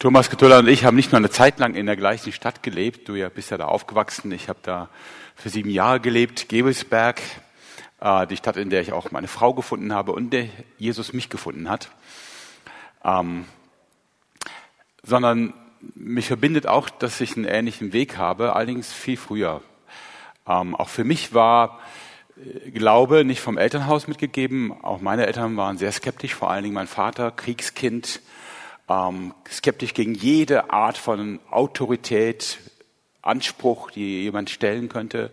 Thomas Getulla und ich haben nicht nur eine Zeit lang in der gleichen Stadt gelebt. Du ja bist ja da aufgewachsen. Ich habe da für sieben Jahre gelebt, Gebelsberg, äh, die Stadt, in der ich auch meine Frau gefunden habe und der Jesus mich gefunden hat. Ähm, sondern mich verbindet auch, dass ich einen ähnlichen Weg habe, allerdings viel früher. Ähm, auch für mich war äh, Glaube nicht vom Elternhaus mitgegeben. Auch meine Eltern waren sehr skeptisch, vor allen Dingen mein Vater, Kriegskind, ähm, skeptisch gegen jede Art von Autorität, Anspruch, die jemand stellen könnte.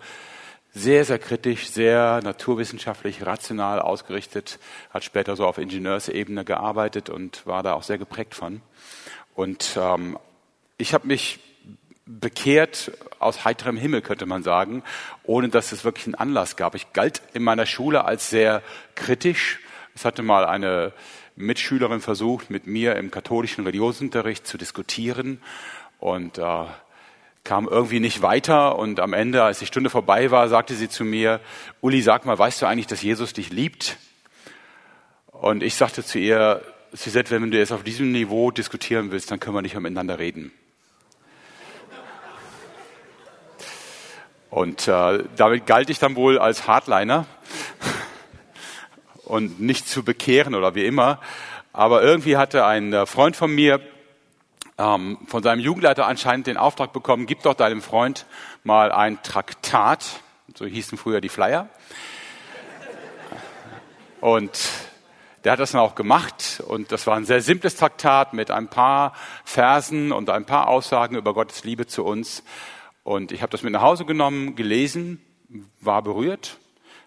Sehr, sehr kritisch, sehr naturwissenschaftlich, rational ausgerichtet, hat später so auf Ingenieursebene gearbeitet und war da auch sehr geprägt von. Und ähm, ich habe mich bekehrt aus heiterem Himmel, könnte man sagen, ohne dass es wirklich einen Anlass gab. Ich galt in meiner Schule als sehr kritisch. Es hatte mal eine Mitschülerin versucht, mit mir im katholischen Religionsunterricht zu diskutieren und äh, kam irgendwie nicht weiter. Und am Ende, als die Stunde vorbei war, sagte sie zu mir, Uli, sag mal, weißt du eigentlich, dass Jesus dich liebt? Und ich sagte zu ihr, Suzette, wenn du jetzt auf diesem Niveau diskutieren willst, dann können wir nicht miteinander reden. Und äh, damit galt ich dann wohl als Hardliner und nicht zu bekehren oder wie immer. Aber irgendwie hatte ein äh, Freund von mir ähm, von seinem Jugendleiter anscheinend den Auftrag bekommen, gib doch deinem Freund mal ein Traktat, so hießen früher die Flyer. Und der hat das dann auch gemacht und das war ein sehr simples Traktat mit ein paar Versen und ein paar Aussagen über Gottes Liebe zu uns. Und ich habe das mit nach Hause genommen, gelesen, war berührt,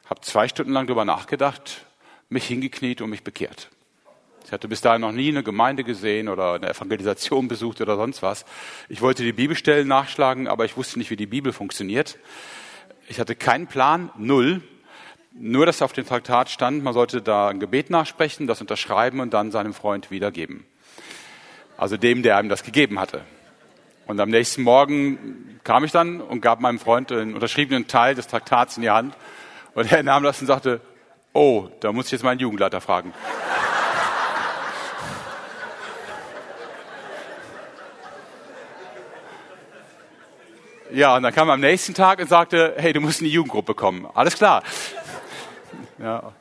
habe zwei Stunden lang darüber nachgedacht, mich hingekniet und mich bekehrt. Ich hatte bis dahin noch nie eine Gemeinde gesehen oder eine Evangelisation besucht oder sonst was. Ich wollte die Bibelstellen nachschlagen, aber ich wusste nicht, wie die Bibel funktioniert. Ich hatte keinen Plan, null. Nur, dass auf dem Traktat stand, man sollte da ein Gebet nachsprechen, das unterschreiben und dann seinem Freund wiedergeben. Also dem, der einem das gegeben hatte. Und am nächsten Morgen kam ich dann und gab meinem Freund einen unterschriebenen Teil des Traktats in die Hand. Und er nahm das und sagte, oh, da muss ich jetzt meinen Jugendleiter fragen. Ja, und dann kam er am nächsten Tag und sagte, hey, du musst in die Jugendgruppe kommen. Alles klar. Ja.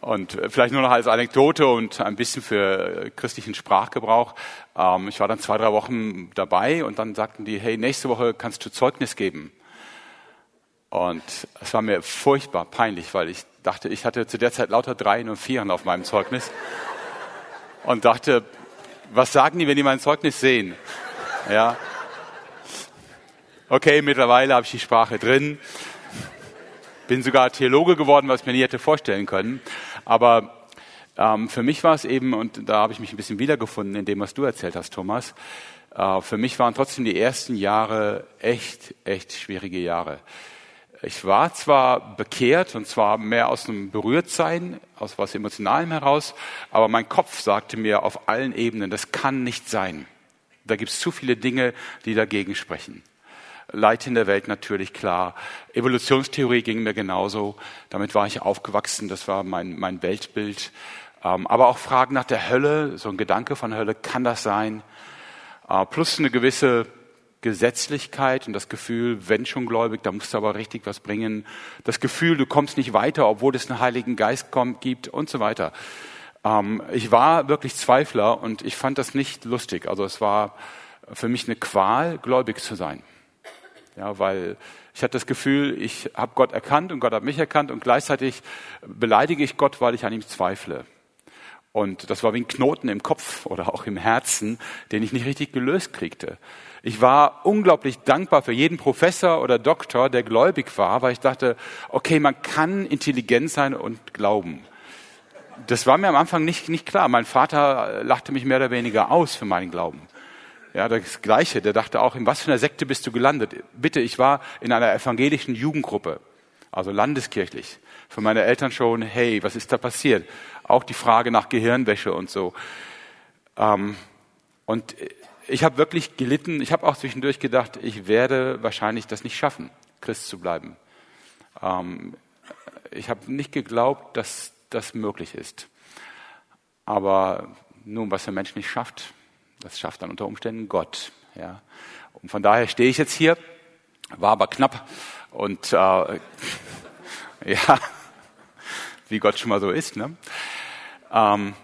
Und vielleicht nur noch als Anekdote und ein bisschen für christlichen Sprachgebrauch. Ähm, ich war dann zwei, drei Wochen dabei und dann sagten die, hey, nächste Woche kannst du Zeugnis geben. Und es war mir furchtbar peinlich, weil ich dachte, ich hatte zu der Zeit lauter Dreien und Vieren auf meinem Zeugnis. Und dachte, was sagen die, wenn die mein Zeugnis sehen? Ja. Okay, mittlerweile habe ich die Sprache drin. Bin sogar Theologe geworden, was ich mir nie hätte vorstellen können. Aber ähm, für mich war es eben, und da habe ich mich ein bisschen wiedergefunden in dem, was du erzählt hast, Thomas, äh, für mich waren trotzdem die ersten Jahre echt, echt schwierige Jahre. Ich war zwar bekehrt und zwar mehr aus einem Berührtsein, aus was Emotionalem heraus, aber mein Kopf sagte mir auf allen Ebenen, das kann nicht sein. Da gibt es zu viele Dinge, die dagegen sprechen. Leid in der Welt natürlich klar. Evolutionstheorie ging mir genauso. Damit war ich aufgewachsen. Das war mein, mein Weltbild. Ähm, aber auch Fragen nach der Hölle, so ein Gedanke von Hölle, kann das sein? Äh, plus eine gewisse Gesetzlichkeit und das Gefühl, wenn schon gläubig, da musst du aber richtig was bringen. Das Gefühl, du kommst nicht weiter, obwohl es einen Heiligen Geist kommt, gibt und so weiter. Ähm, ich war wirklich Zweifler und ich fand das nicht lustig. Also es war für mich eine Qual, gläubig zu sein. Ja, weil ich hatte das Gefühl, ich habe Gott erkannt und Gott hat mich erkannt und gleichzeitig beleidige ich Gott, weil ich an ihm zweifle. Und das war wie ein Knoten im Kopf oder auch im Herzen, den ich nicht richtig gelöst kriegte. Ich war unglaublich dankbar für jeden Professor oder Doktor, der gläubig war, weil ich dachte, okay, man kann intelligent sein und glauben. Das war mir am Anfang nicht, nicht klar. Mein Vater lachte mich mehr oder weniger aus für meinen Glauben. Ja, das Gleiche. Der dachte auch, in was für einer Sekte bist du gelandet? Bitte, ich war in einer evangelischen Jugendgruppe, also landeskirchlich. Für meine Eltern schon, hey, was ist da passiert? Auch die Frage nach Gehirnwäsche und so. Ähm, und ich habe wirklich gelitten. Ich habe auch zwischendurch gedacht, ich werde wahrscheinlich das nicht schaffen, Christ zu bleiben. Ähm, ich habe nicht geglaubt, dass das möglich ist. Aber nun, was der Mensch nicht schafft, Das schafft dann unter Umständen Gott. Ja. Und von daher stehe ich jetzt hier, war aber knapp und äh, ja, wie Gott schon mal so ist. Ne? Ähm,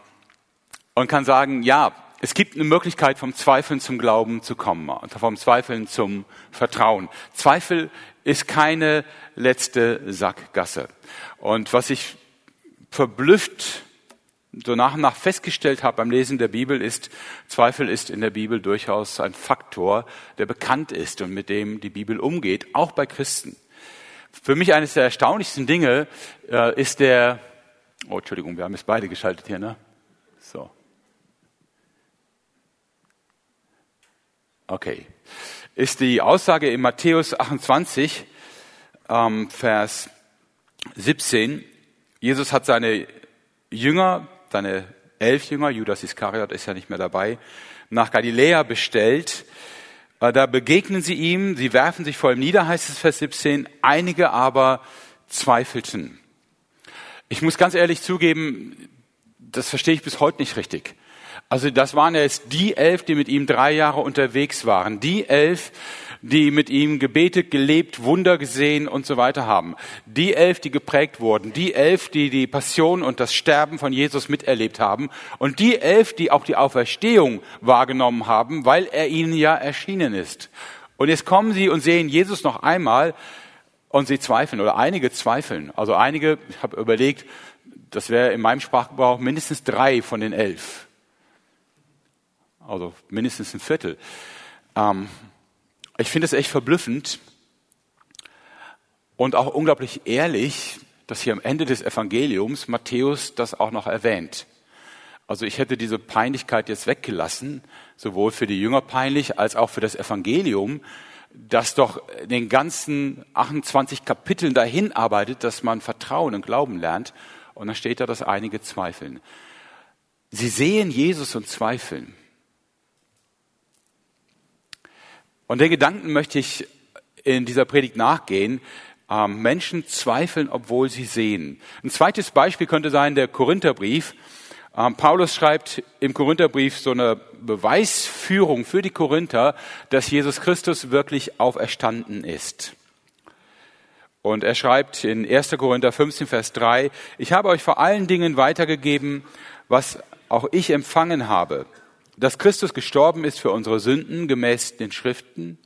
und kann sagen, ja, es gibt eine Möglichkeit, vom Zweifeln zum Glauben zu kommen, vom Zweifeln zum Vertrauen. Zweifel ist keine letzte Sackgasse. Und was ich verblüfft so nach und nach festgestellt habe beim Lesen der Bibel ist, Zweifel ist in der Bibel durchaus ein Faktor, der bekannt ist und mit dem die Bibel umgeht, auch bei Christen. Für mich eines der erstaunlichsten Dinge äh, ist der, oh Entschuldigung, wir haben es beide geschaltet hier, ne? So. Okay. Ist die Aussage in Matthäus 28, ähm, Vers 17. Jesus hat seine Jünger seine elf Jünger, Judas Iskariot ist ja nicht mehr dabei, nach Galiläa bestellt. Äh, da begegnen sie ihm, sie werfen sich vor ihm nieder, heißt es Vers 17, einige aber zweifelten. Ich muss ganz ehrlich zugeben, das verstehe ich bis heute nicht richtig. Also das waren jetzt die elf, die mit ihm drei Jahre unterwegs waren. Die elf, die mit ihm gebetet, gelebt, Wunder gesehen und so weiter haben. Die elf, die geprägt wurden. Die elf, die die Passion und das Sterben von Jesus miterlebt haben. Und die elf, die auch die Auferstehung wahrgenommen haben, weil er ihnen ja erschienen ist. Und jetzt kommen sie und sehen Jesus noch einmal und sie zweifeln oder einige zweifeln. Also einige, ich habe überlegt, das wäre in meinem Sprachgebrauch mindestens drei von den elf. Also mindestens ein Viertel. Ähm, ich finde es echt verblüffend und auch unglaublich ehrlich, dass hier am Ende des Evangeliums Matthäus das auch noch erwähnt. Also ich hätte diese Peinlichkeit jetzt weggelassen, sowohl für die Jünger peinlich als auch für das Evangelium, das doch den ganzen 28 Kapiteln dahin arbeitet, dass man Vertrauen und Glauben lernt. Und dann steht da, dass einige zweifeln. Sie sehen Jesus und zweifeln. Und den Gedanken möchte ich in dieser Predigt nachgehen. Ähm, Menschen zweifeln, obwohl sie sehen. Ein zweites Beispiel könnte sein der Korintherbrief. Ähm, Paulus schreibt im Korintherbrief so eine Beweisführung für die Korinther, dass Jesus Christus wirklich auferstanden ist. Und er schreibt in 1. Korinther 15, Vers 3, ich habe euch vor allen Dingen weitergegeben, was auch ich empfangen habe, dass Christus gestorben ist für unsere Sünden gemäß den Schriften,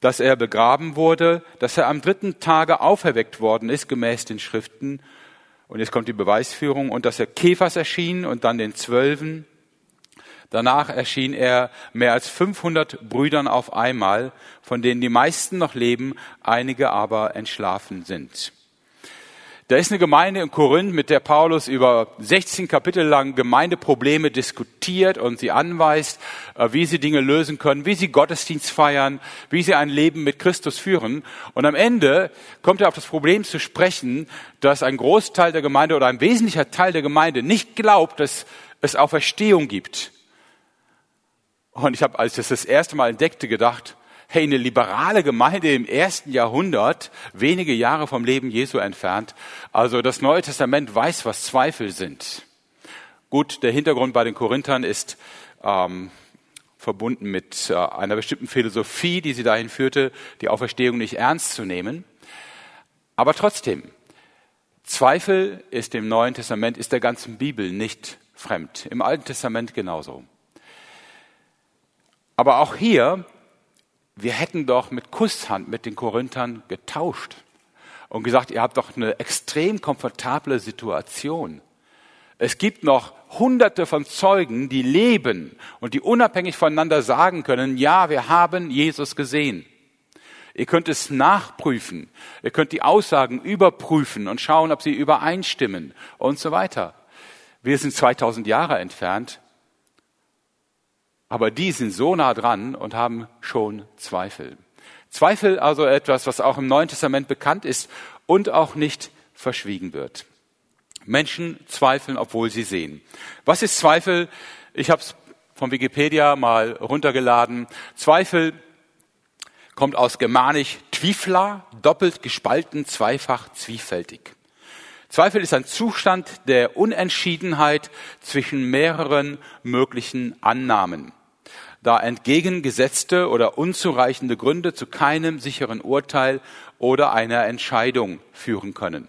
dass er begraben wurde, dass er am dritten Tage auferweckt worden ist gemäß den Schriften. Und jetzt kommt die Beweisführung und dass er Käfers erschien und dann den Zwölfen. Danach erschien er mehr als 500 Brüdern auf einmal, von denen die meisten noch leben, einige aber entschlafen sind. Da ist eine Gemeinde in Korinth, mit der Paulus über 16 Kapitel lang Gemeindeprobleme diskutiert und sie anweist, äh, wie sie Dinge lösen können, wie sie Gottesdienst feiern, wie sie ein Leben mit Christus führen. Und am Ende kommt er auf das Problem zu sprechen, dass ein Großteil der Gemeinde oder ein wesentlicher Teil der Gemeinde nicht glaubt, dass es Auferstehung gibt. Und ich habe, als ich das das erste Mal entdeckte, gedacht, hey, eine liberale Gemeinde im ersten Jahrhundert, wenige Jahre vom Leben Jesu entfernt. Also das Neue Testament weiß, was Zweifel sind. Gut, der Hintergrund bei den Korinthern ist ähm, verbunden mit äh, einer bestimmten Philosophie, die sie dahin führte, die Auferstehung nicht ernst zu nehmen. Aber trotzdem, Zweifel ist im Neuen Testament, ist der ganzen Bibel nicht fremd. Im Alten Testament genauso. Aber auch hier wir hätten doch mit Kusshand mit den Korinthern getauscht und gesagt, ihr habt doch eine extrem komfortable Situation. Es gibt noch hunderte von Zeugen, die leben und die unabhängig voneinander sagen können, ja, wir haben Jesus gesehen. Ihr könnt es nachprüfen. Ihr könnt die Aussagen überprüfen und schauen, ob sie übereinstimmen und so weiter. Wir sind 2000 Jahre entfernt aber die sind so nah dran und haben schon Zweifel. Zweifel also etwas, was auch im Neuen Testament bekannt ist und auch nicht verschwiegen wird. Menschen zweifeln, obwohl sie sehen. Was ist Zweifel? Ich habe es von Wikipedia mal runtergeladen. Zweifel kommt aus Germanisch Twifla, doppelt gespalten, zweifach zwiefältig. Zweifel ist ein Zustand der Unentschiedenheit zwischen mehreren möglichen Annahmen. Da entgegengesetzte oder unzureichende Gründe zu keinem sicheren Urteil oder einer Entscheidung führen können.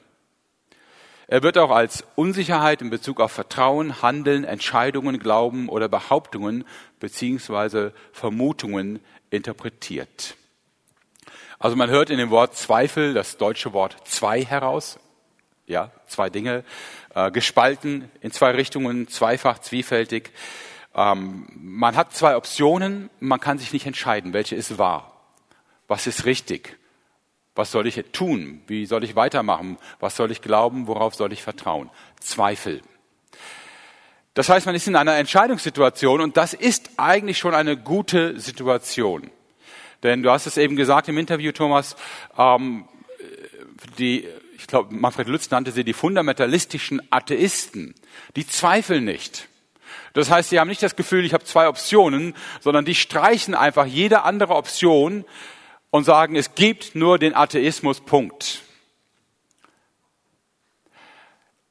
Er wird auch als Unsicherheit in Bezug auf Vertrauen, Handeln, Entscheidungen, Glauben oder Behauptungen beziehungsweise Vermutungen interpretiert. Also man hört in dem Wort Zweifel das deutsche Wort zwei heraus. Ja, zwei Dinge, äh, gespalten in zwei Richtungen, zweifach, zwiefältig. Ähm, man hat zwei Optionen, man kann sich nicht entscheiden, welche ist wahr, was ist richtig, was soll ich tun, wie soll ich weitermachen, was soll ich glauben, worauf soll ich vertrauen. Zweifel. Das heißt, man ist in einer Entscheidungssituation und das ist eigentlich schon eine gute Situation. Denn du hast es eben gesagt im Interview, Thomas, ähm, die, ich glaube, Manfred Lütz nannte sie die fundamentalistischen Atheisten. Die zweifeln nicht. Das heißt, sie haben nicht das Gefühl, ich habe zwei Optionen, sondern die streichen einfach jede andere Option und sagen, es gibt nur den Atheismus, Punkt.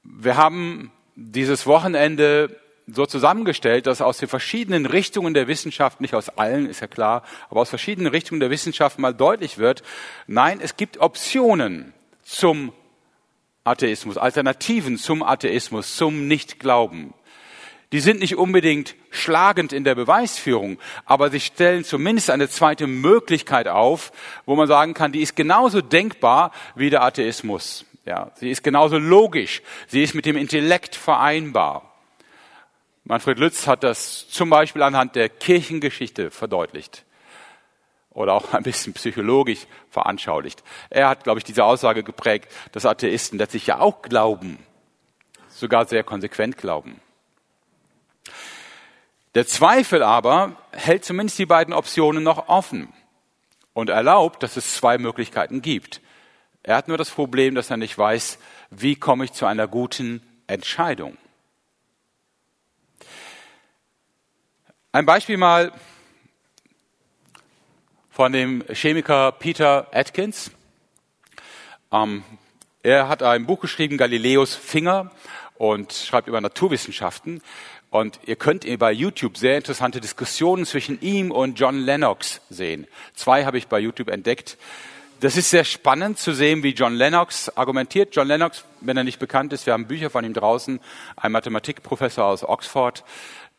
Wir haben dieses Wochenende so zusammengestellt, dass aus den verschiedenen Richtungen der Wissenschaft, nicht aus allen, ist ja klar, aber aus verschiedenen Richtungen der Wissenschaft mal deutlich wird, nein, es gibt Optionen zum Atheismus, Alternativen zum Atheismus, zum Nichtglauben. Die sind nicht unbedingt schlagend in der Beweisführung, aber sie stellen zumindest eine zweite Möglichkeit auf, wo man sagen kann, die ist genauso denkbar wie der Atheismus. Ja, sie ist genauso logisch, sie ist mit dem Intellekt vereinbar. Manfred Lütz hat das zum Beispiel anhand der Kirchengeschichte verdeutlicht oder auch ein bisschen psychologisch veranschaulicht. Er hat, glaube ich, diese Aussage geprägt, dass Atheisten letztlich ja auch glauben, sogar sehr konsequent glauben. Der Zweifel aber hält zumindest die beiden Optionen noch offen und erlaubt, dass es zwei Möglichkeiten gibt. Er hat nur das Problem, dass er nicht weiß, wie komme ich zu einer guten Entscheidung. Ein Beispiel mal von dem Chemiker Peter Atkins. Ähm, er hat ein Buch geschrieben, Galileos Finger, und schreibt über Naturwissenschaften. Und ihr könnt bei YouTube sehr interessante Diskussionen zwischen ihm und John Lennox sehen. Zwei habe ich bei YouTube entdeckt. Das ist sehr spannend zu sehen, wie John Lennox argumentiert. John Lennox, wenn er nicht bekannt ist, wir haben Bücher von ihm draußen, ein Mathematikprofessor aus Oxford,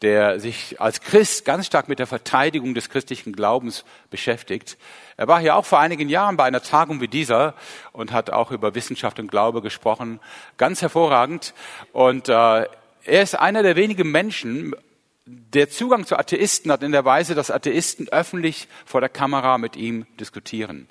der sich als Christ ganz stark mit der Verteidigung des christlichen Glaubens beschäftigt. Er war hier auch vor einigen Jahren bei einer Tagung wie dieser und hat auch über Wissenschaft und Glaube gesprochen. Ganz hervorragend. Und äh, er ist einer der wenigen Menschen, der Zugang zu Atheisten hat in der Weise, dass Atheisten öffentlich vor der Kamera mit ihm diskutieren.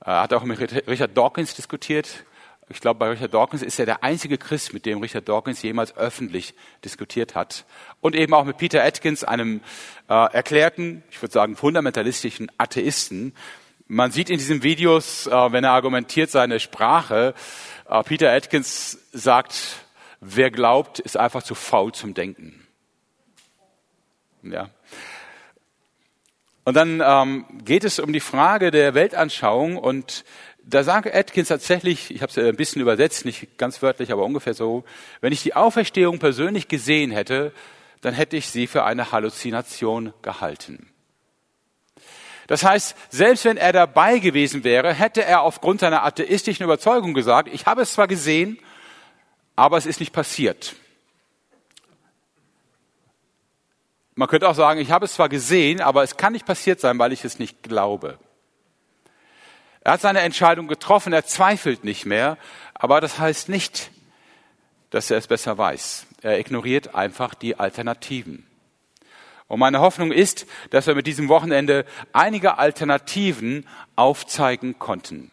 Er hat auch mit Richard Dawkins diskutiert, ich glaube, bei Richard Dawkins ist er der einzige Christ, mit dem Richard Dawkins jemals öffentlich diskutiert hat. Und eben auch mit Peter Atkins, einem äh, erklärten, ich würde sagen, fundamentalistischen Atheisten. Man sieht in diesen Videos, äh, wenn er argumentiert, seine Sprache. Äh, Peter Atkins sagt, wer glaubt, ist einfach zu faul zum Denken. Ja. Und dann ähm, geht es um die Frage der Weltanschauung und da sagt Atkins tatsächlich, ich habe es ein bisschen übersetzt, nicht ganz wörtlich, aber ungefähr so, wenn ich die Auferstehung persönlich gesehen hätte, dann hätte ich sie für eine Halluzination gehalten. Das heißt, selbst wenn er dabei gewesen wäre, hätte er aufgrund seiner atheistischen Überzeugung gesagt, ich habe es zwar gesehen, aber es ist nicht passiert. Man könnte auch sagen, ich habe es zwar gesehen, aber es kann nicht passiert sein, weil ich es nicht glaube. Er hat seine Entscheidung getroffen, er zweifelt nicht mehr, aber das heißt nicht, dass er es besser weiß. Er ignoriert einfach die Alternativen. Und meine Hoffnung ist, dass wir mit diesem Wochenende einige Alternativen aufzeigen konnten.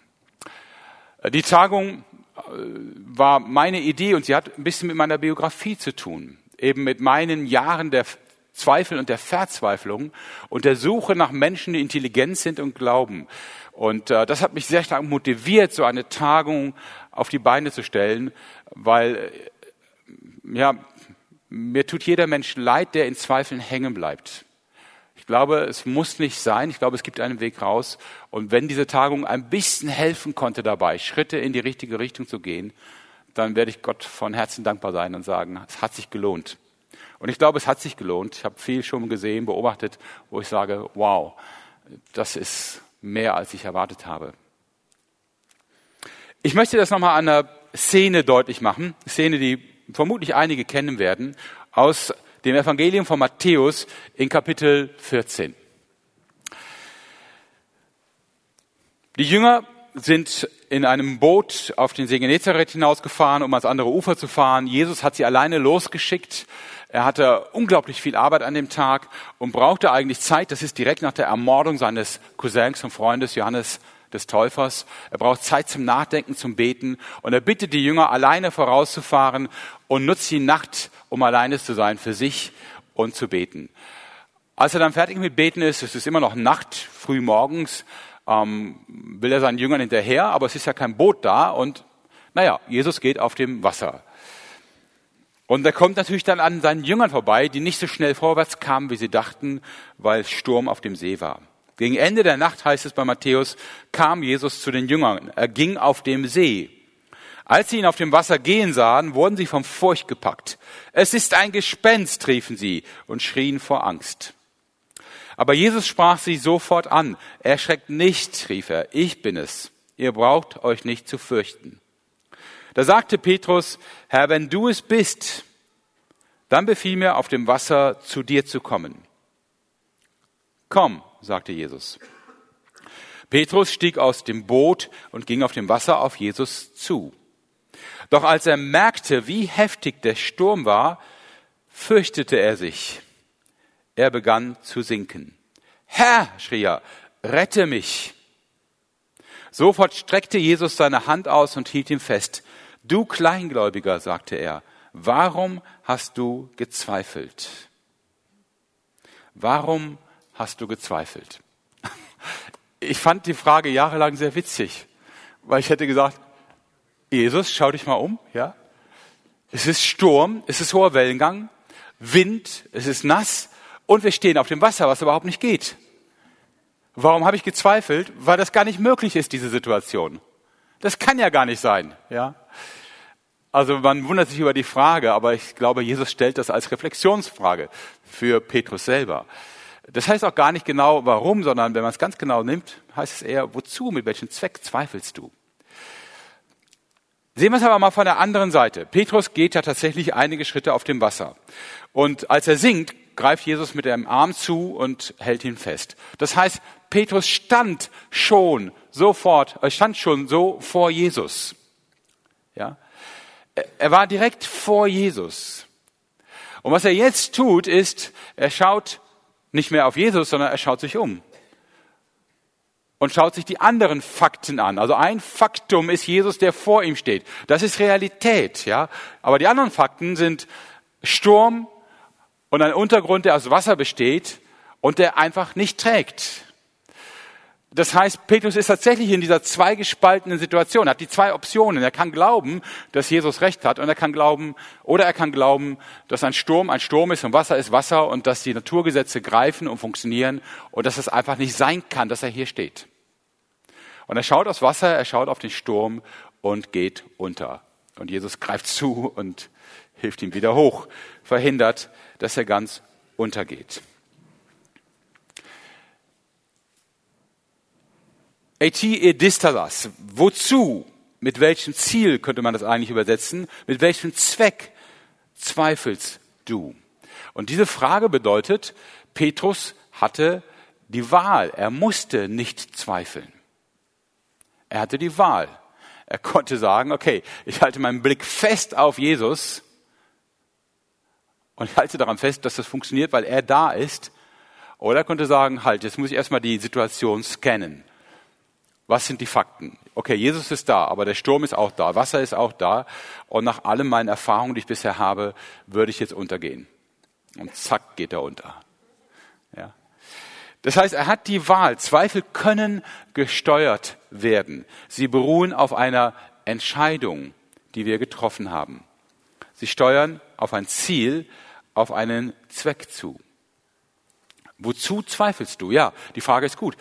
Die Tagung war meine Idee und sie hat ein bisschen mit meiner Biografie zu tun. Eben mit meinen Jahren der Zweifel und der Verzweiflung und der Suche nach Menschen, die intelligent sind und glauben. Und äh, das hat mich sehr stark motiviert, so eine Tagung auf die Beine zu stellen, weil äh, ja, mir tut jeder Mensch leid, der in Zweifeln hängen bleibt. Ich glaube, es muss nicht sein. Ich glaube, es gibt einen Weg raus. Und wenn diese Tagung ein bisschen helfen konnte dabei, Schritte in die richtige Richtung zu gehen, dann werde ich Gott von Herzen dankbar sein und sagen, es hat sich gelohnt. Und ich glaube, es hat sich gelohnt. Ich habe viel schon gesehen, beobachtet, wo ich sage, wow, das ist mehr, als ich erwartet habe. Ich möchte das nochmal an einer Szene deutlich machen. Szene, die vermutlich einige kennen werden, aus dem Evangelium von Matthäus in Kapitel 14. Die Jünger sind in einem Boot auf den See Genezareth hinausgefahren, um ans andere Ufer zu fahren. Jesus hat sie alleine losgeschickt. Er hatte unglaublich viel Arbeit an dem Tag und brauchte eigentlich Zeit. Das ist direkt nach der Ermordung seines Cousins und Freundes Johannes des Täufers. Er braucht Zeit zum Nachdenken, zum Beten. Und er bittet die Jünger, alleine vorauszufahren und nutzt die Nacht, um alleine zu sein für sich und zu beten. Als er dann fertig mit Beten ist, es ist immer noch Nacht, früh morgens, ähm, will er seinen Jüngern hinterher, aber es ist ja kein Boot da und naja, Jesus geht auf dem Wasser. Und er kommt natürlich dann an seinen Jüngern vorbei, die nicht so schnell vorwärts kamen, wie sie dachten, weil Sturm auf dem See war. Gegen Ende der Nacht heißt es bei Matthäus, kam Jesus zu den Jüngern. Er ging auf dem See. Als sie ihn auf dem Wasser gehen sahen, wurden sie vom Furcht gepackt. Es ist ein Gespenst, riefen sie und schrien vor Angst. Aber Jesus sprach sie sofort an. Erschreckt nicht, rief er, ich bin es. Ihr braucht euch nicht zu fürchten. Da sagte Petrus, Herr, wenn du es bist, dann befiehl mir, auf dem Wasser zu dir zu kommen. Komm, sagte Jesus. Petrus stieg aus dem Boot und ging auf dem Wasser auf Jesus zu. Doch als er merkte, wie heftig der Sturm war, fürchtete er sich er begann zu sinken. Herr, schrie er, rette mich. Sofort streckte Jesus seine Hand aus und hielt ihn fest. Du Kleingläubiger, sagte er, warum hast du gezweifelt? Warum hast du gezweifelt? Ich fand die Frage jahrelang sehr witzig, weil ich hätte gesagt, Jesus, schau dich mal um, ja? Es ist Sturm, es ist hoher Wellengang, Wind, es ist nass, und wir stehen auf dem Wasser, was überhaupt nicht geht. Warum habe ich gezweifelt? Weil das gar nicht möglich ist, diese Situation. Das kann ja gar nicht sein, ja. Also man wundert sich über die Frage, aber ich glaube, Jesus stellt das als Reflexionsfrage für Petrus selber. Das heißt auch gar nicht genau warum, sondern wenn man es ganz genau nimmt, heißt es eher, wozu, mit welchem Zweck zweifelst du? Sehen wir es aber mal von der anderen Seite. Petrus geht ja tatsächlich einige Schritte auf dem Wasser. Und als er sinkt, greift Jesus mit dem Arm zu und hält ihn fest. Das heißt, Petrus stand schon sofort, er stand schon so vor Jesus. Ja? Er war direkt vor Jesus. Und was er jetzt tut, ist, er schaut nicht mehr auf Jesus, sondern er schaut sich um und schaut sich die anderen Fakten an. Also ein Faktum ist Jesus, der vor ihm steht. Das ist Realität, ja. Aber die anderen Fakten sind Sturm, und ein Untergrund, der aus Wasser besteht und der einfach nicht trägt. Das heißt, Petrus ist tatsächlich in dieser zweigespaltenen Situation, er hat die zwei Optionen. Er kann glauben, dass Jesus recht hat und er kann glauben, oder er kann glauben, dass ein Sturm ein Sturm ist und Wasser ist Wasser und dass die Naturgesetze greifen und funktionieren und dass es einfach nicht sein kann, dass er hier steht. Und er schaut aufs Wasser, er schaut auf den Sturm und geht unter. Und Jesus greift zu und hilft ihm wieder hoch, verhindert, dass er ganz untergeht. Et edistalas. Wozu? Mit welchem Ziel könnte man das eigentlich übersetzen? Mit welchem Zweck zweifelst du? Und diese Frage bedeutet, Petrus hatte die Wahl. Er musste nicht zweifeln. Er hatte die Wahl. Er konnte sagen, okay, ich halte meinen Blick fest auf Jesus und halte daran fest, dass das funktioniert, weil er da ist. Oder er könnte sagen, halt, jetzt muss ich erstmal die Situation scannen. Was sind die Fakten? Okay, Jesus ist da, aber der Sturm ist auch da, Wasser ist auch da. Und nach allen meinen Erfahrungen, die ich bisher habe, würde ich jetzt untergehen. Und zack, geht er unter. Ja. Das heißt, er hat die Wahl. Zweifel können gesteuert werden. Sie beruhen auf einer Entscheidung, die wir getroffen haben. Sie steuern auf ein Ziel, auf einen Zweck zu. Wozu zweifelst du? Ja, die Frage ist gut.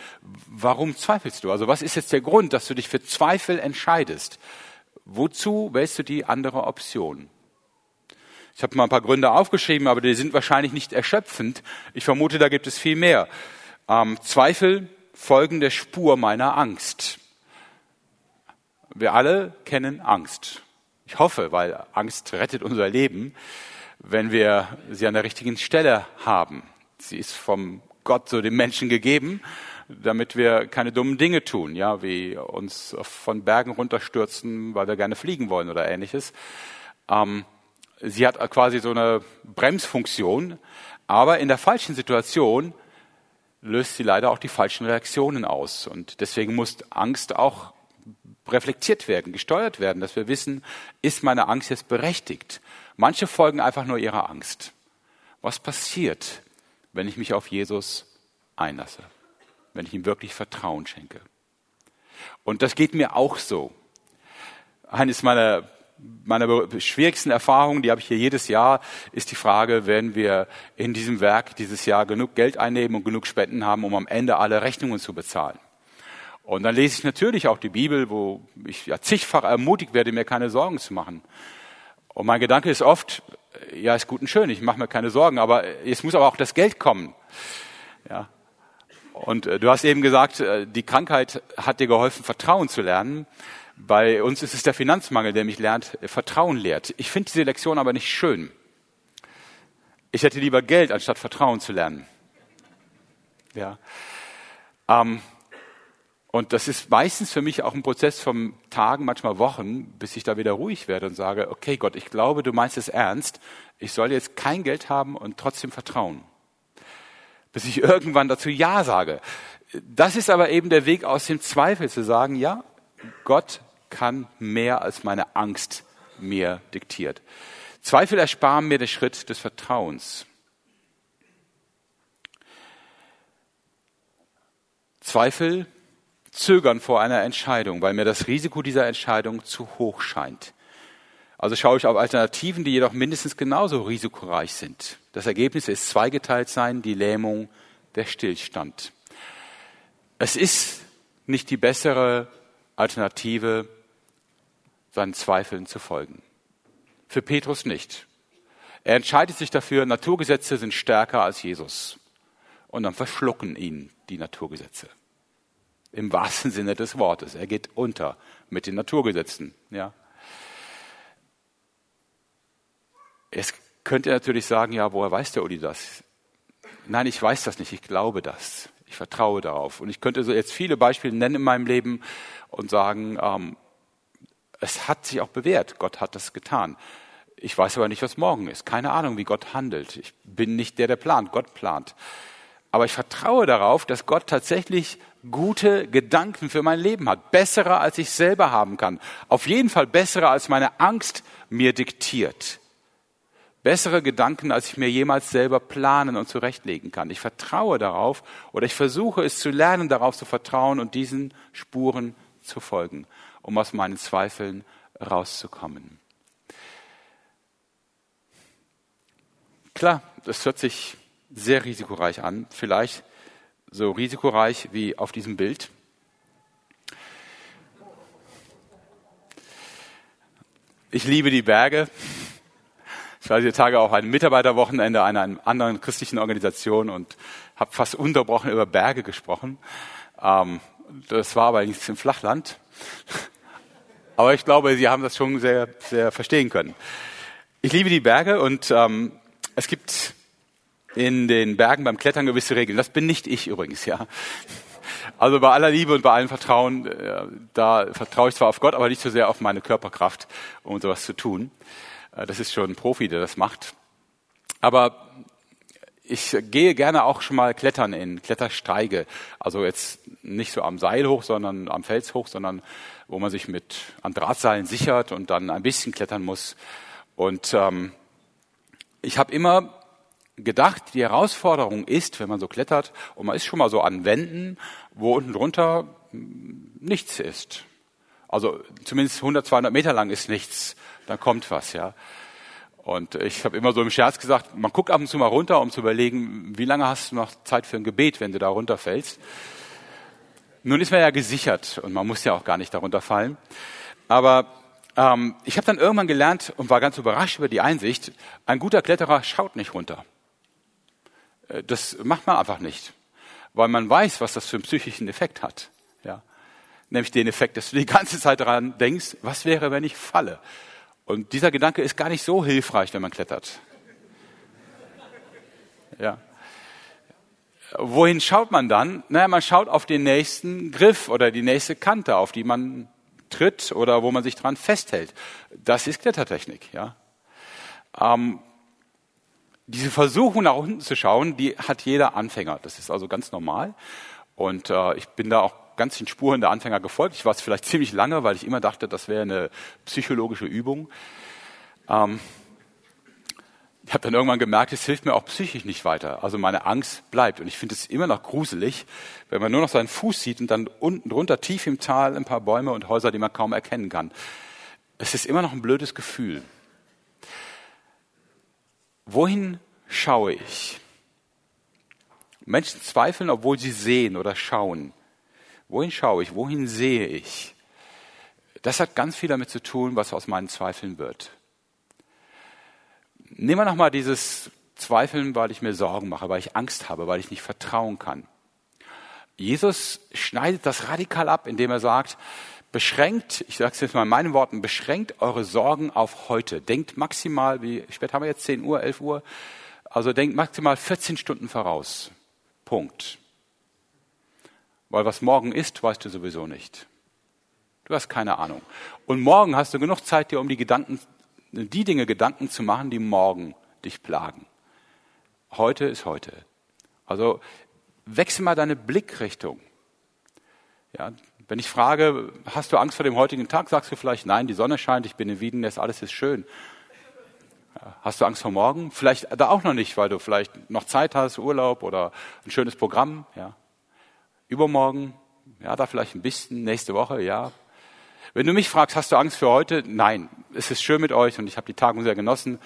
Warum zweifelst du? Also was ist jetzt der Grund, dass du dich für Zweifel entscheidest? Wozu wählst du die andere Option? Ich habe mal ein paar Gründe aufgeschrieben, aber die sind wahrscheinlich nicht erschöpfend. Ich vermute, da gibt es viel mehr. Ähm, Zweifel folgen der Spur meiner Angst. Wir alle kennen Angst. Ich hoffe, weil Angst rettet unser Leben, wenn wir sie an der richtigen Stelle haben. Sie ist vom Gott so dem Menschen gegeben, damit wir keine dummen Dinge tun, ja, wie uns von Bergen runterstürzen, weil wir gerne fliegen wollen oder ähnliches. Ähm, sie hat quasi so eine Bremsfunktion, aber in der falschen Situation löst sie leider auch die falschen Reaktionen aus. Und deswegen muss Angst auch reflektiert werden, gesteuert werden, dass wir wissen, ist meine Angst jetzt berechtigt? Manche folgen einfach nur ihrer Angst. Was passiert, wenn ich mich auf Jesus einlasse? Wenn ich ihm wirklich Vertrauen schenke? Und das geht mir auch so. Eines meiner meiner schwierigsten Erfahrungen, die habe ich hier jedes Jahr, ist die Frage, werden wir in diesem Werk dieses Jahr genug Geld einnehmen und genug Spenden haben, um am Ende alle Rechnungen zu bezahlen. Und dann lese ich natürlich auch die Bibel, wo ich ja zigfach ermutigt werde, mir keine Sorgen zu machen. Und mein Gedanke ist oft, ja, ist gut und schön, ich mache mir keine Sorgen, aber es muss aber auch das Geld kommen. Ja. Und äh, du hast eben gesagt, äh, die Krankheit hat dir geholfen, Vertrauen zu lernen. Bei uns ist es der Finanzmangel, der mich lernt, Vertrauen lehrt. Ich finde diese Lektion aber nicht schön. Ich hätte lieber Geld, anstatt Vertrauen zu lernen. Ja. Ähm, und das ist meistens für mich auch ein Prozess von Tagen, manchmal Wochen, bis ich da wieder ruhig werde und sage, okay Gott, ich glaube, du meinst es ernst. Ich soll jetzt kein Geld haben und trotzdem vertrauen. Bis ich irgendwann dazu Ja sage. Das ist aber eben der Weg aus dem Zweifel zu sagen, ja, Gott kann mehr als meine Angst mir diktiert. Zweifel ersparen mir den Schritt des Vertrauens. Zweifel zögern vor einer Entscheidung, weil mir das Risiko dieser Entscheidung zu hoch scheint. Also schaue ich auf Alternativen, die jedoch mindestens genauso risikoreich sind. Das Ergebnis ist zweigeteilt sein, die Lähmung, der Stillstand. Es ist nicht die bessere Alternative, seinen Zweifeln zu folgen. Für Petrus nicht. Er entscheidet sich dafür, Naturgesetze sind stärker als Jesus. Und dann verschlucken ihn die Naturgesetze. Im wahrsten Sinne des Wortes. Er geht unter mit den Naturgesetzen. Ja. Es könnte natürlich sagen, ja, woher weiß der Uli das? Nein, ich weiß das nicht, ich glaube das. Ich vertraue darauf. Und ich könnte so jetzt viele Beispiele nennen in meinem Leben und sagen, ähm, es hat sich auch bewährt. Gott hat das getan. Ich weiß aber nicht, was morgen ist. Keine Ahnung, wie Gott handelt. Ich bin nicht der, der plant. Gott plant. Aber ich vertraue darauf, dass Gott tatsächlich gute Gedanken für mein Leben hat. Bessere, als ich selber haben kann. Auf jeden Fall bessere, als meine Angst mir diktiert. Bessere Gedanken, als ich mir jemals selber planen und zurechtlegen kann. Ich vertraue darauf oder ich versuche es zu lernen, darauf zu vertrauen und diesen Spuren zu folgen um aus meinen Zweifeln rauszukommen. Klar, das hört sich sehr risikoreich an, vielleicht so risikoreich wie auf diesem Bild. Ich liebe die Berge. Ich war diese Tage auch ein Mitarbeiterwochenende einer anderen christlichen Organisation und habe fast unterbrochen über Berge gesprochen. Ähm, das war aber nichts im Flachland. Aber ich glaube, Sie haben das schon sehr, sehr verstehen können. Ich liebe die Berge und ähm, es gibt in den Bergen beim Klettern gewisse Regeln. Das bin nicht ich übrigens, ja. Also bei aller Liebe und bei allem Vertrauen, äh, da vertraue ich zwar auf Gott, aber nicht so sehr auf meine Körperkraft, um sowas zu tun. Äh, das ist schon ein Profi, der das macht. Aber ich gehe gerne auch schon mal klettern in Klettersteige. Also jetzt nicht so am Seil hoch, sondern am Fels hoch, sondern wo man sich mit an Drahtseilen sichert und dann ein bisschen klettern muss. Und ähm, ich habe immer gedacht, die Herausforderung ist, wenn man so klettert und man ist schon mal so an Wänden, wo unten drunter nichts ist. Also zumindest 100, 200 Meter lang ist nichts. Da kommt was, ja. Und ich habe immer so im Scherz gesagt, man guckt ab und zu mal runter, um zu überlegen, wie lange hast du noch Zeit für ein Gebet, wenn du da runterfällst. Nun ist man ja gesichert und man muss ja auch gar nicht darunter fallen. Aber ähm, ich habe dann irgendwann gelernt und war ganz überrascht über die Einsicht, ein guter Kletterer schaut nicht runter. Äh, das macht man einfach nicht, weil man weiß, was das für einen psychischen Effekt hat. Ja? Nämlich den Effekt, dass du die ganze Zeit daran denkst, was wäre, wenn ich falle? Und dieser Gedanke ist gar nicht so hilfreich, wenn man klettert. Ja. Wohin schaut man dann? Naja, man schaut auf den nächsten Griff oder die nächste Kante, auf die man tritt oder wo man sich dran festhält. Das ist Klettertechnik, ja. Ähm, diese Versuchung nach unten zu schauen, die hat jeder Anfänger. Das ist also ganz normal. Und äh, ich bin da auch ganz in Spuren der Anfänger gefolgt. Ich war es vielleicht ziemlich lange, weil ich immer dachte, das wäre eine psychologische Übung. Ähm, ich habe dann irgendwann gemerkt, es hilft mir auch psychisch nicht weiter. Also meine Angst bleibt. Und ich finde es immer noch gruselig, wenn man nur noch seinen Fuß sieht und dann unten drunter tief im Tal ein paar Bäume und Häuser, die man kaum erkennen kann. Es ist immer noch ein blödes Gefühl. Wohin schaue ich? Menschen zweifeln, obwohl sie sehen oder schauen. Wohin schaue ich? Wohin sehe ich? Das hat ganz viel damit zu tun, was aus meinen Zweifeln wird. Nehmen wir nochmal dieses Zweifeln, weil ich mir Sorgen mache, weil ich Angst habe, weil ich nicht vertrauen kann. Jesus schneidet das radikal ab, indem er sagt, beschränkt, ich sage es jetzt mal in meinen Worten, beschränkt eure Sorgen auf heute. Denkt maximal, wie spät haben wir jetzt, 10 Uhr, 11 Uhr, also denkt maximal 14 Stunden voraus. Punkt. Weil was morgen ist, weißt du sowieso nicht. Du hast keine Ahnung. Und morgen hast du genug Zeit, dir um die Gedanken die Dinge Gedanken zu machen, die morgen dich plagen. Heute ist heute. Also wechsel mal deine Blickrichtung. Ja, wenn ich frage, hast du Angst vor dem heutigen Tag, sagst du vielleicht, nein, die Sonne scheint, ich bin in Wiedenest, alles ist schön. Hast du Angst vor morgen? Vielleicht da auch noch nicht, weil du vielleicht noch Zeit hast, Urlaub oder ein schönes Programm. Ja. Übermorgen, ja, da vielleicht ein bisschen, nächste Woche, ja, wenn du mich fragst, hast du Angst für heute? Nein, es ist schön mit euch und ich habe die Tagung sehr genossen.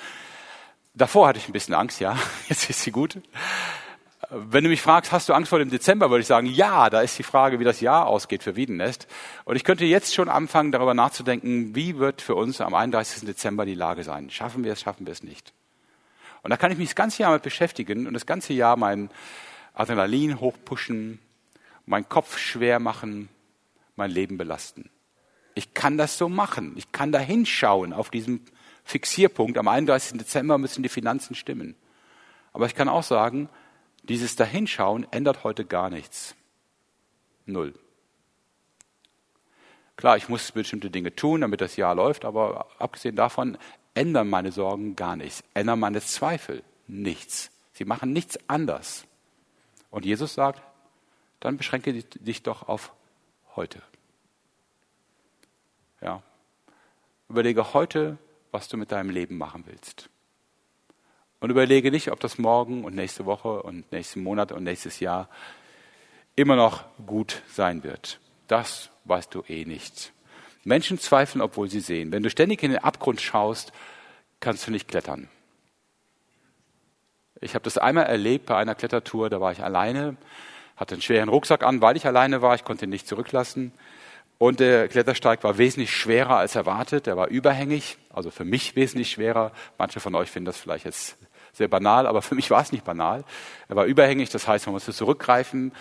Davor hatte ich ein bisschen Angst, ja, jetzt ist sie gut. Wenn du mich fragst, hast du Angst vor dem Dezember, würde ich sagen, ja, da ist die Frage, wie das Jahr ausgeht für Wiedenest. Und ich könnte jetzt schon anfangen, darüber nachzudenken, wie wird für uns am 31. Dezember die Lage sein? Schaffen wir es, schaffen wir es nicht? Und da kann ich mich das ganze Jahr mit beschäftigen und das ganze Jahr mein Adrenalin hochpushen, meinen Kopf schwer machen, mein Leben belasten. Ich kann das so machen. Ich kann da hinschauen auf diesem Fixierpunkt. Am 31. Dezember müssen die Finanzen stimmen. Aber ich kann auch sagen, dieses Dahinschauen ändert heute gar nichts. Null. Klar, ich muss bestimmte Dinge tun, damit das Jahr läuft, aber abgesehen davon ändern meine Sorgen gar nichts, ändern meine Zweifel nichts. Sie machen nichts anders. Und Jesus sagt, dann beschränke dich doch auf heute. Ja. Überlege heute, was du mit deinem Leben machen willst. Und überlege nicht, ob das morgen und nächste Woche und nächsten Monat und nächstes Jahr immer noch gut sein wird. Das weißt du eh nicht. Menschen zweifeln, obwohl sie sehen. Wenn du ständig in den Abgrund schaust, kannst du nicht klettern. Ich habe das einmal erlebt bei einer Klettertour, da war ich alleine, hatte einen schweren Rucksack an, weil ich alleine war, ich konnte ihn nicht zurücklassen. Und der Klettersteig war wesentlich schwerer als erwartet. Er war überhängig, also für mich wesentlich schwerer. Manche von euch finden das vielleicht jetzt sehr banal, aber für mich war es nicht banal. Er war überhängig, das heißt, man musste zurückgreifen.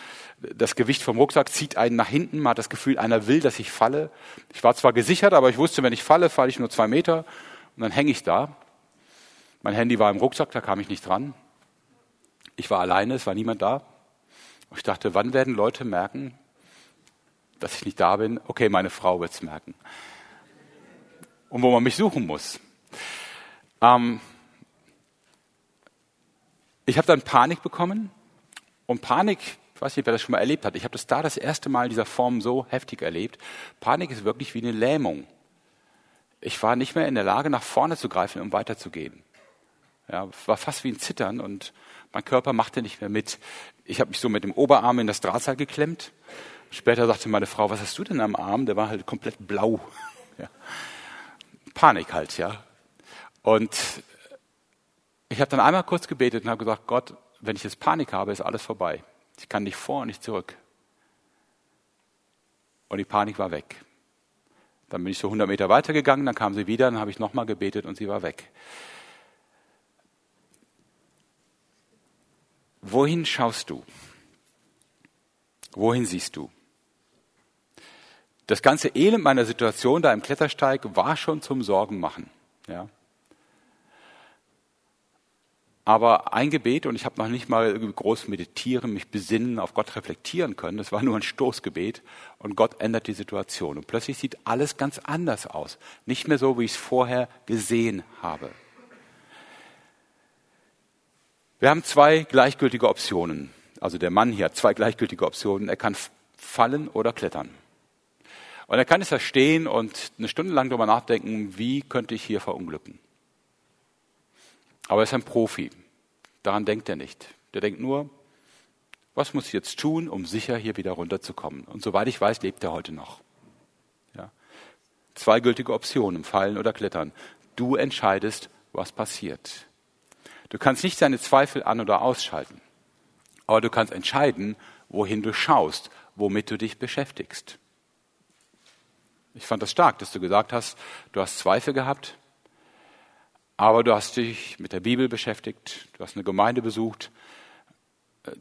Das Gewicht vom Rucksack zieht einen nach hinten. Man hat das Gefühl, einer will, dass ich falle. Ich war zwar gesichert, aber ich wusste, wenn ich falle, falle ich nur zwei Meter und dann hänge ich da. Mein Handy war im Rucksack, da kam ich nicht dran. Ich war alleine, es war niemand da. Ich dachte, wann werden Leute merken, dass ich nicht da bin, okay, meine Frau wird es merken. Und wo man mich suchen muss. Ähm, ich habe dann Panik bekommen. Und Panik, ich weiß nicht, wer das schon mal erlebt hat, ich habe das da das erste Mal in dieser Form so heftig erlebt. Panik ist wirklich wie eine Lähmung. Ich war nicht mehr in der Lage, nach vorne zu greifen, um weiterzugehen. Ja, war fast wie ein Zittern und mein Körper machte nicht mehr mit. Ich habe mich so mit dem Oberarm in das Drahtseil geklemmt Später sagte meine Frau, was hast du denn am Arm? Der war halt komplett blau. Ja. Panik halt, ja. Und ich habe dann einmal kurz gebetet und habe gesagt, Gott, wenn ich jetzt Panik habe, ist alles vorbei. Ich kann nicht vor und nicht zurück. Und die Panik war weg. Dann bin ich so 100 Meter weitergegangen, dann kam sie wieder, dann habe ich nochmal gebetet und sie war weg. Wohin schaust du? Wohin siehst du? Das ganze Elend meiner Situation da im Klettersteig war schon zum Sorgenmachen. Ja. Aber ein Gebet, und ich habe noch nicht mal groß meditieren, mich besinnen, auf Gott reflektieren können, das war nur ein Stoßgebet und Gott ändert die Situation. Und plötzlich sieht alles ganz anders aus. Nicht mehr so, wie ich es vorher gesehen habe. Wir haben zwei gleichgültige Optionen. Also der Mann hier hat zwei gleichgültige Optionen. Er kann fallen oder klettern. Und er kann es verstehen und eine Stunde lang darüber nachdenken, wie könnte ich hier verunglücken. Aber er ist ein Profi. Daran denkt er nicht. Der denkt nur, was muss ich jetzt tun, um sicher hier wieder runterzukommen? Und soweit ich weiß, lebt er heute noch. Ja. Zwei gültige Optionen, fallen oder klettern. Du entscheidest, was passiert. Du kannst nicht deine Zweifel an- oder ausschalten. Aber du kannst entscheiden, wohin du schaust, womit du dich beschäftigst. Ich fand das stark, dass du gesagt hast, du hast Zweifel gehabt, aber du hast dich mit der Bibel beschäftigt, du hast eine Gemeinde besucht,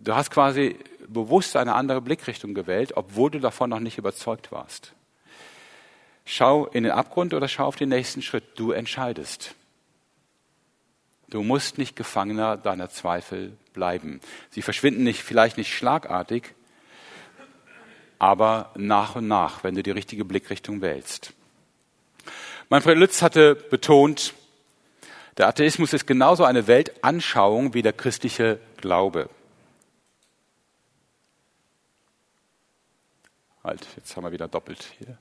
du hast quasi bewusst eine andere Blickrichtung gewählt, obwohl du davon noch nicht überzeugt warst. Schau in den Abgrund oder schau auf den nächsten Schritt. Du entscheidest. Du musst nicht Gefangener deiner Zweifel bleiben. Sie verschwinden nicht, vielleicht nicht schlagartig, aber nach und nach, wenn du die richtige Blickrichtung wählst. Manfred Lütz hatte betont, der Atheismus ist genauso eine Weltanschauung wie der christliche Glaube. Halt, jetzt haben wir wieder doppelt hier.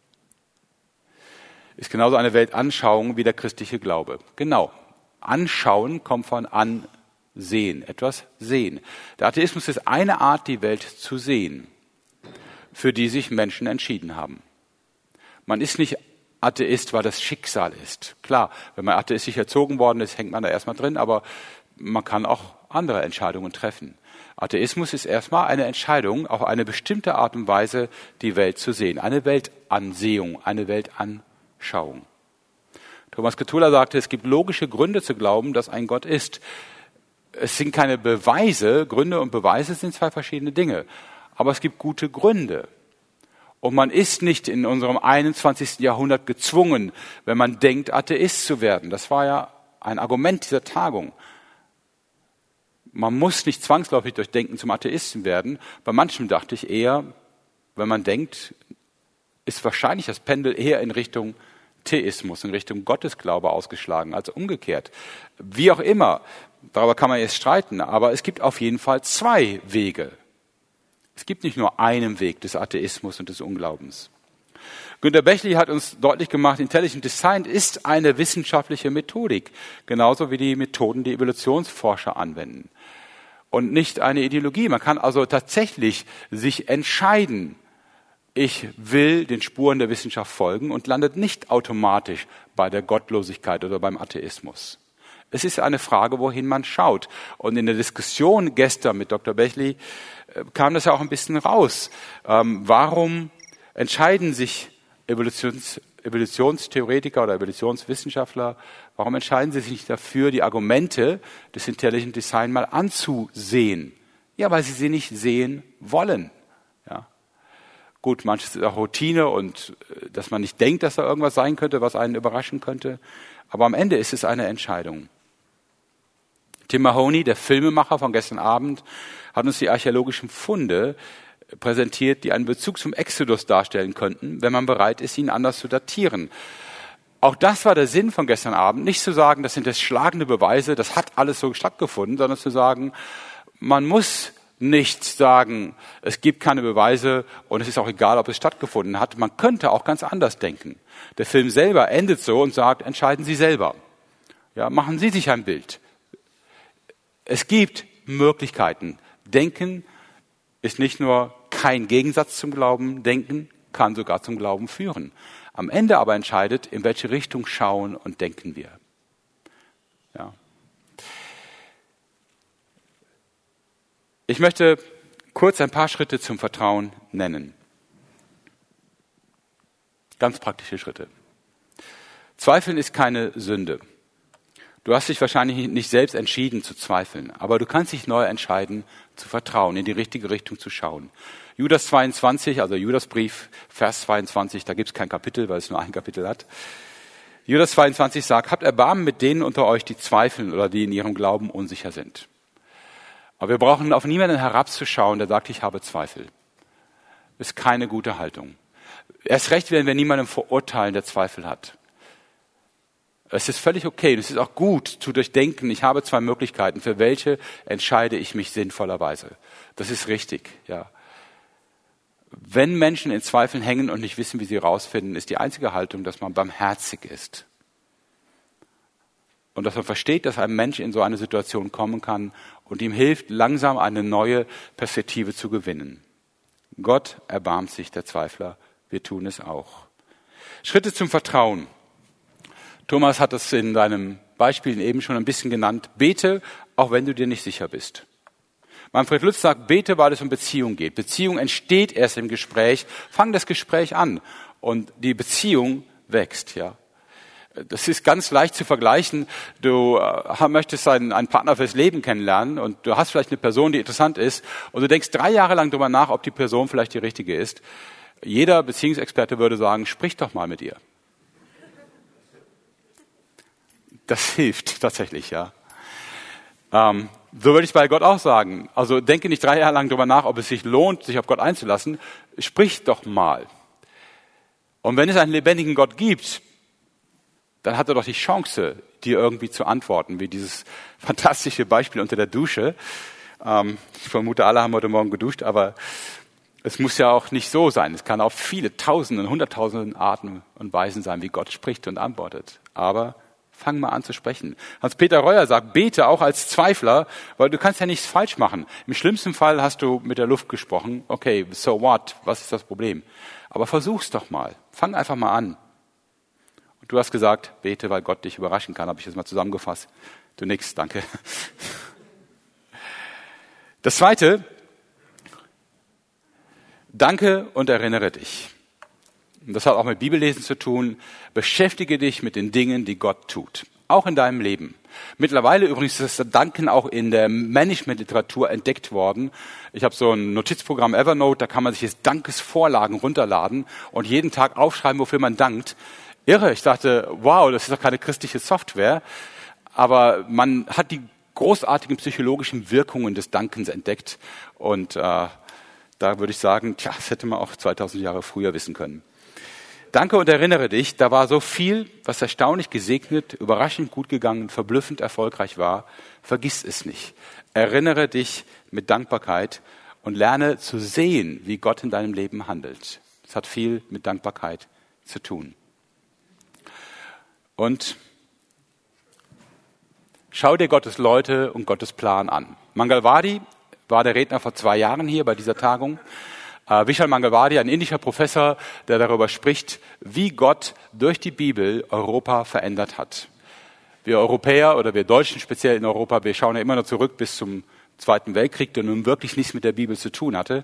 Ist genauso eine Weltanschauung wie der christliche Glaube. Genau. Anschauen kommt von ansehen, etwas sehen. Der Atheismus ist eine Art, die Welt zu sehen, für die sich Menschen entschieden haben. Man ist nicht Atheist, weil das Schicksal ist. Klar, wenn man atheistisch erzogen worden ist, hängt man da erstmal drin, aber man kann auch andere Entscheidungen treffen. Atheismus ist erstmal eine Entscheidung, auf eine bestimmte Art und Weise die Welt zu sehen. Eine Weltansehung, eine Weltanschauung. Thomas Ketula sagte, es gibt logische Gründe zu glauben, dass ein Gott ist. Es sind keine Beweise, Gründe und Beweise sind zwei verschiedene Dinge. Aber es gibt gute Gründe. Und man ist nicht in unserem 21. Jahrhundert gezwungen, wenn man denkt, Atheist zu werden. Das war ja ein Argument dieser Tagung. Man muss nicht zwangsläufig durch Denken zum Atheisten werden. Bei manchem dachte ich eher, wenn man denkt, ist wahrscheinlich das Pendel eher in Richtung Theismus, in Richtung Gottesglaube ausgeschlagen als umgekehrt. Wie auch immer, darüber kann man jetzt streiten, aber es gibt auf jeden Fall zwei Wege. Es gibt nicht nur einen Weg des Atheismus und des Unglaubens. Günter Bechley hat uns deutlich gemacht, Intelligent Design ist eine wissenschaftliche Methodik, genauso wie die Methoden, die Evolutionsforscher anwenden. Und nicht eine Ideologie. Man kann also tatsächlich sich entscheiden, ich will den Spuren der Wissenschaft folgen und landet nicht automatisch bei der Gottlosigkeit oder beim Atheismus. Es ist eine Frage, wohin man schaut. Und in der Diskussion gestern mit Dr. Bechley kam das ja auch ein bisschen raus. Ähm, warum entscheiden sich Evolutions, Evolutionstheoretiker oder Evolutionswissenschaftler, warum entscheiden sie sich nicht dafür, die Argumente des Intelligent Design mal anzusehen? Ja, weil sie sie nicht sehen wollen. Ja. Gut, manches ist auch Routine und äh, dass man nicht denkt, dass da irgendwas sein könnte, was einen überraschen könnte. Aber am Ende ist es eine Entscheidung. Tim Mahoney, der Filmemacher von gestern Abend, hat uns die archäologischen Funde präsentiert, die einen Bezug zum Exodus darstellen könnten, wenn man bereit ist, ihn anders zu datieren. Auch das war der Sinn von gestern Abend, nicht zu sagen, das sind jetzt schlagende Beweise, das hat alles so stattgefunden, sondern zu sagen, man muss nicht sagen, es gibt keine Beweise und es ist auch egal, ob es stattgefunden hat. Man könnte auch ganz anders denken. Der Film selber endet so und sagt, entscheiden Sie selber. Ja, machen Sie sich ein Bild. Es gibt Möglichkeiten. Denken ist nicht nur kein Gegensatz zum Glauben, Denken kann sogar zum Glauben führen. Am Ende aber entscheidet, in welche Richtung schauen und denken wir. Ja. Ich möchte kurz ein paar Schritte zum Vertrauen nennen. Ganz praktische Schritte. Zweifeln ist keine Sünde. Du hast dich wahrscheinlich nicht selbst entschieden zu zweifeln, aber du kannst dich neu entscheiden zu vertrauen, in die richtige Richtung zu schauen. Judas 22, also Judasbrief, Vers 22, da gibt es kein Kapitel, weil es nur ein Kapitel hat. Judas 22 sagt, habt Erbarmen mit denen unter euch, die zweifeln oder die in ihrem Glauben unsicher sind. Aber wir brauchen auf niemanden herabzuschauen, der sagt, ich habe Zweifel. Ist keine gute Haltung. Erst recht werden wir niemanden verurteilen, der Zweifel hat. Es ist völlig okay es ist auch gut zu durchdenken, ich habe zwei Möglichkeiten, für welche entscheide ich mich sinnvollerweise. Das ist richtig, ja. Wenn Menschen in Zweifeln hängen und nicht wissen, wie sie rausfinden, ist die einzige Haltung, dass man barmherzig ist. Und dass man versteht, dass ein Mensch in so eine Situation kommen kann und ihm hilft, langsam eine neue Perspektive zu gewinnen. Gott erbarmt sich der Zweifler, wir tun es auch. Schritte zum Vertrauen. Thomas hat es in seinem Beispiel eben schon ein bisschen genannt. Bete, auch wenn du dir nicht sicher bist. Manfred Lutz sagt, bete, weil es um Beziehung geht. Beziehung entsteht erst im Gespräch. Fang das Gespräch an und die Beziehung wächst, ja. Das ist ganz leicht zu vergleichen. Du äh, möchtest einen, einen Partner fürs Leben kennenlernen und du hast vielleicht eine Person, die interessant ist und du denkst drei Jahre lang darüber nach, ob die Person vielleicht die richtige ist. Jeder Beziehungsexperte würde sagen, sprich doch mal mit ihr. Das hilft tatsächlich, ja. Ähm, so würde ich bei Gott auch sagen. Also denke nicht drei Jahre lang darüber nach, ob es sich lohnt, sich auf Gott einzulassen. Sprich doch mal. Und wenn es einen lebendigen Gott gibt, dann hat er doch die Chance, dir irgendwie zu antworten, wie dieses fantastische Beispiel unter der Dusche. Ähm, ich vermute, alle haben heute Morgen geduscht, aber es muss ja auch nicht so sein. Es kann auf viele Tausenden, Hunderttausenden Arten und Weisen sein, wie Gott spricht und antwortet. Aber Fang mal an zu sprechen. Hans-Peter Reuer sagt, bete auch als Zweifler, weil du kannst ja nichts falsch machen. Im schlimmsten Fall hast du mit der Luft gesprochen. Okay, so what? Was ist das Problem? Aber versuch's doch mal. Fang einfach mal an. Und du hast gesagt, bete, weil Gott dich überraschen kann. Habe ich das mal zusammengefasst. Du nix, danke. Das zweite, danke und erinnere dich und das hat auch mit Bibellesen zu tun, beschäftige dich mit den Dingen, die Gott tut. Auch in deinem Leben. Mittlerweile übrigens ist das Danken auch in der Managementliteratur entdeckt worden. Ich habe so ein Notizprogramm Evernote, da kann man sich jetzt Dankesvorlagen runterladen und jeden Tag aufschreiben, wofür man dankt. Irre, ich dachte, wow, das ist doch keine christliche Software. Aber man hat die großartigen psychologischen Wirkungen des Dankens entdeckt. Und äh, da würde ich sagen, tja, das hätte man auch 2000 Jahre früher wissen können. Danke und erinnere dich, da war so viel, was erstaunlich gesegnet, überraschend gut gegangen, verblüffend erfolgreich war. Vergiss es nicht. Erinnere dich mit Dankbarkeit und lerne zu sehen, wie Gott in deinem Leben handelt. Es hat viel mit Dankbarkeit zu tun. Und schau dir Gottes Leute und Gottes Plan an. Mangalwadi war der Redner vor zwei Jahren hier bei dieser Tagung. Äh, Vishal Mangalwadi, ein indischer Professor, der darüber spricht, wie Gott durch die Bibel Europa verändert hat. Wir Europäer oder wir Deutschen speziell in Europa, wir schauen ja immer noch zurück bis zum Zweiten Weltkrieg, der nun wirklich nichts mit der Bibel zu tun hatte.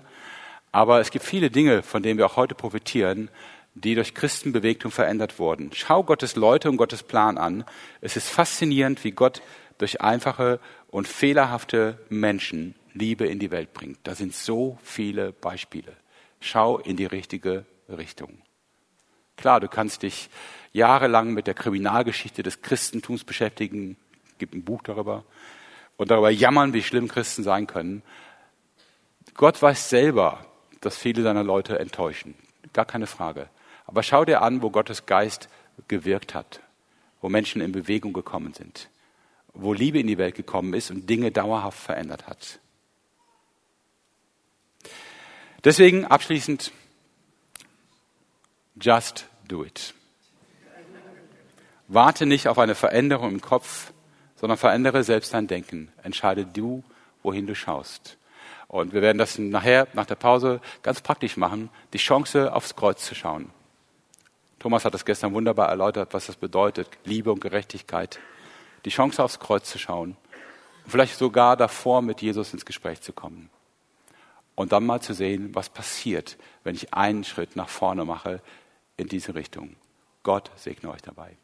Aber es gibt viele Dinge, von denen wir auch heute profitieren, die durch Christenbewegung verändert wurden. Schau Gottes Leute und Gottes Plan an. Es ist faszinierend, wie Gott durch einfache und fehlerhafte Menschen Liebe in die Welt bringt. Da sind so viele Beispiele. Schau in die richtige Richtung. Klar, du kannst dich jahrelang mit der Kriminalgeschichte des Christentums beschäftigen, gibt ein Buch darüber, und darüber jammern, wie schlimm Christen sein können. Gott weiß selber, dass viele seiner Leute enttäuschen. Gar keine Frage. Aber schau dir an, wo Gottes Geist gewirkt hat, wo Menschen in Bewegung gekommen sind, wo Liebe in die Welt gekommen ist und Dinge dauerhaft verändert hat. Deswegen abschließend, just do it. Warte nicht auf eine Veränderung im Kopf, sondern verändere selbst dein Denken. Entscheide du, wohin du schaust. Und wir werden das nachher, nach der Pause, ganz praktisch machen, die Chance aufs Kreuz zu schauen. Thomas hat das gestern wunderbar erläutert, was das bedeutet, Liebe und Gerechtigkeit. Die Chance aufs Kreuz zu schauen. Und vielleicht sogar davor mit Jesus ins Gespräch zu kommen und dann mal zu sehen, was passiert, wenn ich einen Schritt nach vorne mache in diese Richtung. Gott segne euch dabei.